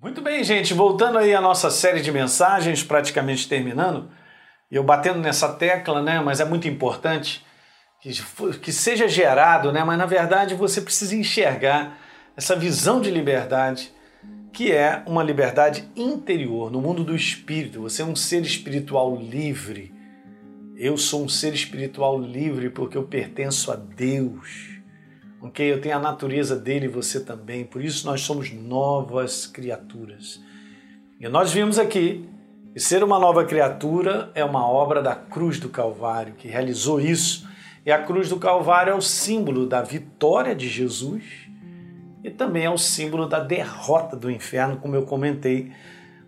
Muito bem, gente, voltando aí à nossa série de mensagens, praticamente terminando, eu batendo nessa tecla, né, mas é muito importante que, que seja gerado, né, mas na verdade você precisa enxergar essa visão de liberdade, que é uma liberdade interior, no mundo do espírito. Você é um ser espiritual livre. Eu sou um ser espiritual livre porque eu pertenço a Deus ok? Eu tenho a natureza dele e você também, por isso nós somos novas criaturas. E nós vimos aqui que ser uma nova criatura é uma obra da cruz do Calvário, que realizou isso. E a cruz do Calvário é o símbolo da vitória de Jesus e também é o símbolo da derrota do inferno, como eu comentei,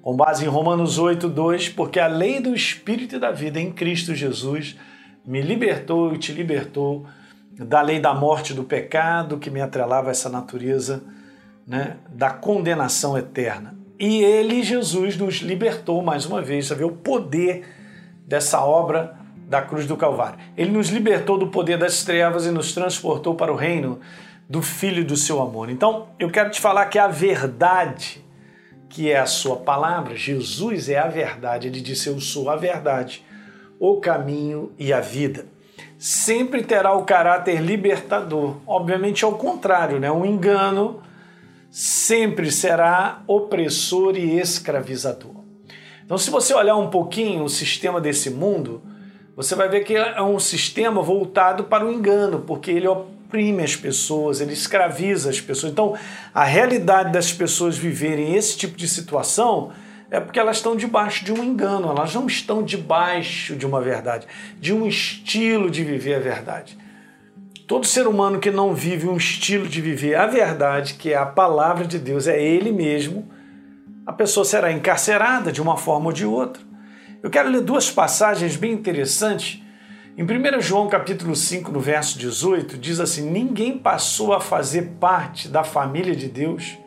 com base em Romanos 8, 2, porque a lei do Espírito e da vida em Cristo Jesus me libertou e te libertou da lei da morte do pecado que me atrelava a essa natureza né, da condenação eterna. E ele, Jesus, nos libertou mais uma vez, você vê o poder dessa obra da cruz do Calvário. Ele nos libertou do poder das trevas e nos transportou para o reino do Filho do seu amor. Então, eu quero te falar que a verdade, que é a sua palavra, Jesus é a verdade. Ele disse: Eu sou a verdade, o caminho e a vida sempre terá o caráter libertador. Obviamente, ao contrário, né? o engano sempre será opressor e escravizador. Então, se você olhar um pouquinho o sistema desse mundo, você vai ver que é um sistema voltado para o engano, porque ele oprime as pessoas, ele escraviza as pessoas. Então, a realidade das pessoas viverem esse tipo de situação é porque elas estão debaixo de um engano, elas não estão debaixo de uma verdade, de um estilo de viver a verdade. Todo ser humano que não vive um estilo de viver a verdade, que é a palavra de Deus, é ele mesmo, a pessoa será encarcerada de uma forma ou de outra. Eu quero ler duas passagens bem interessantes. Em 1 João capítulo 5, no verso 18, diz assim: Ninguém passou a fazer parte da família de Deus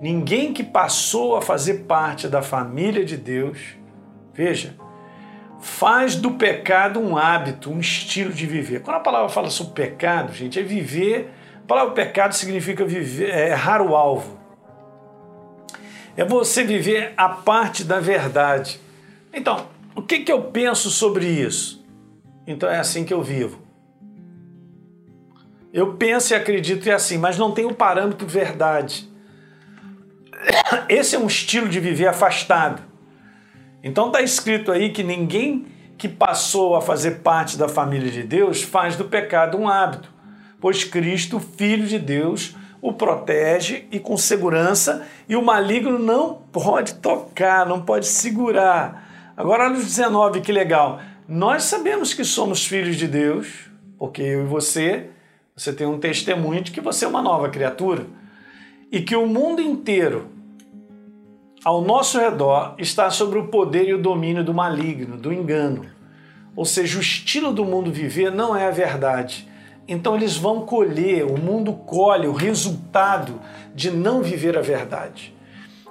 Ninguém que passou a fazer parte da família de Deus, veja, faz do pecado um hábito, um estilo de viver. Quando a palavra fala sobre pecado, gente, é viver. A palavra pecado significa viver, é errar o alvo. É você viver a parte da verdade. Então, o que, que eu penso sobre isso? Então é assim que eu vivo. Eu penso e acredito que é assim, mas não tem o parâmetro verdade. Esse é um estilo de viver afastado. Então está escrito aí que ninguém que passou a fazer parte da família de Deus faz do pecado um hábito, pois Cristo, Filho de Deus, o protege e com segurança, e o maligno não pode tocar, não pode segurar. Agora olha os 19, que legal. Nós sabemos que somos filhos de Deus, porque eu e você, você tem um testemunho de que você é uma nova criatura e que o mundo inteiro ao nosso redor está sobre o poder e o domínio do maligno, do engano. Ou seja, o estilo do mundo viver não é a verdade. Então eles vão colher, o mundo colhe o resultado de não viver a verdade.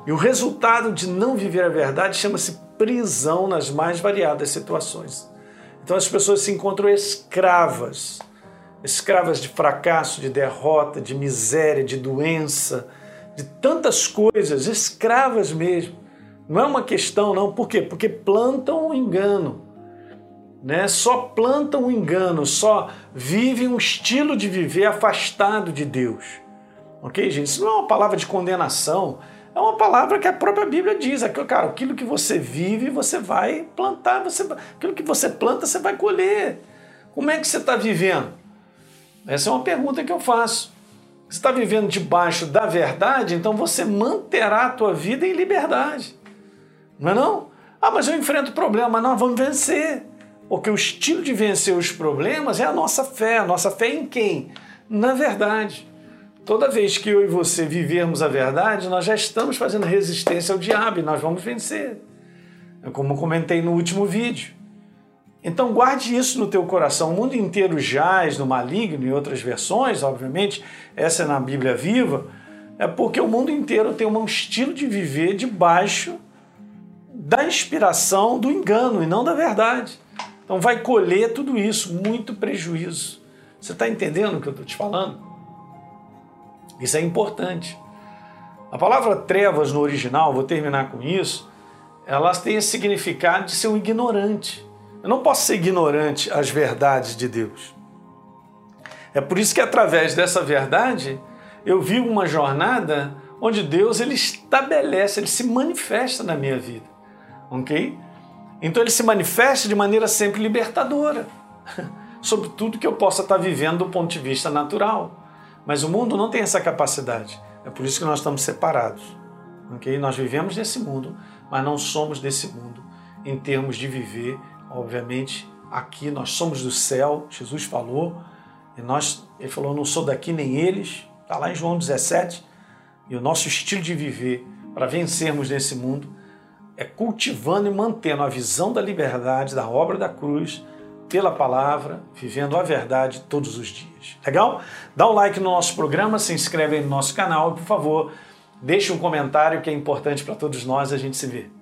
E o resultado de não viver a verdade chama-se prisão nas mais variadas situações. Então as pessoas se encontram escravas escravas de fracasso, de derrota, de miséria, de doença, de tantas coisas, escravas mesmo. Não é uma questão, não. Por quê? Porque plantam o um engano. Né? Só plantam o um engano, só vivem um estilo de viver afastado de Deus. Ok, gente? Isso não é uma palavra de condenação, é uma palavra que a própria Bíblia diz. Que, cara, aquilo que você vive, você vai plantar, você, aquilo que você planta, você vai colher. Como é que você está vivendo? Essa é uma pergunta que eu faço. Está vivendo debaixo da verdade, então você manterá a tua vida em liberdade. Não é não? Ah, mas eu enfrento problema, nós vamos vencer. Porque o estilo de vencer os problemas é a nossa fé. A nossa fé em quem? Na verdade. Toda vez que eu e você vivermos a verdade, nós já estamos fazendo resistência ao diabo e nós vamos vencer. É como comentei no último vídeo. Então guarde isso no teu coração. O mundo inteiro jaz no maligno, em outras versões, obviamente, essa é na Bíblia viva, é porque o mundo inteiro tem um estilo de viver debaixo da inspiração do engano e não da verdade. Então vai colher tudo isso, muito prejuízo. Você está entendendo o que eu estou te falando? Isso é importante. A palavra trevas no original, vou terminar com isso, elas têm esse significado de ser um ignorante. Eu não posso ser ignorante às verdades de Deus. É por isso que através dessa verdade eu vivo uma jornada onde Deus ele estabelece, ele se manifesta na minha vida, ok? Então ele se manifesta de maneira sempre libertadora sobre tudo que eu possa estar vivendo do ponto de vista natural. Mas o mundo não tem essa capacidade. É por isso que nós estamos separados, ok? Nós vivemos nesse mundo, mas não somos desse mundo em termos de viver, obviamente. Aqui nós somos do céu, Jesus falou, e nós, ele falou, não sou daqui nem eles, está lá em João 17, e o nosso estilo de viver para vencermos nesse mundo é cultivando e mantendo a visão da liberdade, da obra da cruz, pela palavra, vivendo a verdade todos os dias. Legal? Dá um like no nosso programa, se inscreve aí no nosso canal e, por favor, deixe um comentário que é importante para todos nós. A gente se vê.